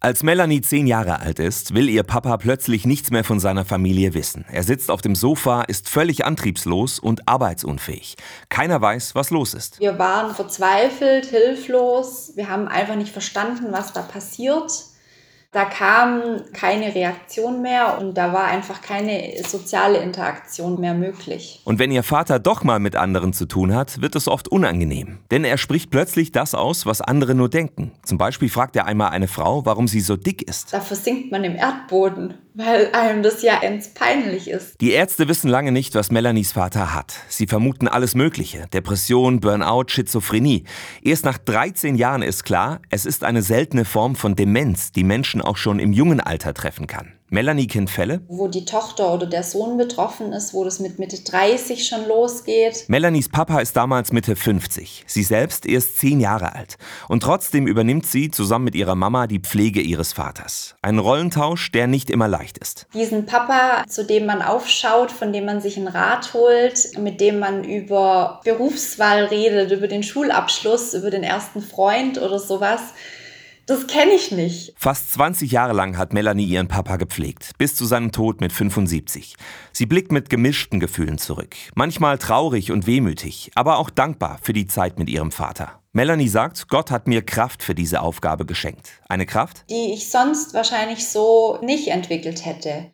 Als Melanie zehn Jahre alt ist, will ihr Papa plötzlich nichts mehr von seiner Familie wissen. Er sitzt auf dem Sofa, ist völlig antriebslos und arbeitsunfähig. Keiner weiß, was los ist. Wir waren verzweifelt, hilflos. Wir haben einfach nicht verstanden, was da passiert. Da kam keine Reaktion mehr und da war einfach keine soziale Interaktion mehr möglich. Und wenn ihr Vater doch mal mit anderen zu tun hat, wird es oft unangenehm. Denn er spricht plötzlich das aus, was andere nur denken. Zum Beispiel fragt er einmal eine Frau, warum sie so dick ist. Da versinkt man im Erdboden weil einem das ja ends peinlich ist. Die Ärzte wissen lange nicht, was Melanies Vater hat. Sie vermuten alles Mögliche. Depression, Burnout, Schizophrenie. Erst nach 13 Jahren ist klar, es ist eine seltene Form von Demenz, die Menschen auch schon im jungen Alter treffen kann. Melanie kennt Fälle, wo die Tochter oder der Sohn betroffen ist, wo das mit Mitte 30 schon losgeht. Melanies Papa ist damals Mitte 50, sie selbst erst 10 Jahre alt. Und trotzdem übernimmt sie zusammen mit ihrer Mama die Pflege ihres Vaters. Ein Rollentausch, der nicht immer leicht ist. Diesen Papa, zu dem man aufschaut, von dem man sich einen Rat holt, mit dem man über Berufswahl redet, über den Schulabschluss, über den ersten Freund oder sowas, das kenne ich nicht. Fast 20 Jahre lang hat Melanie ihren Papa gepflegt, bis zu seinem Tod mit 75. Sie blickt mit gemischten Gefühlen zurück. Manchmal traurig und wehmütig, aber auch dankbar für die Zeit mit ihrem Vater. Melanie sagt, Gott hat mir Kraft für diese Aufgabe geschenkt. Eine Kraft, die ich sonst wahrscheinlich so nicht entwickelt hätte.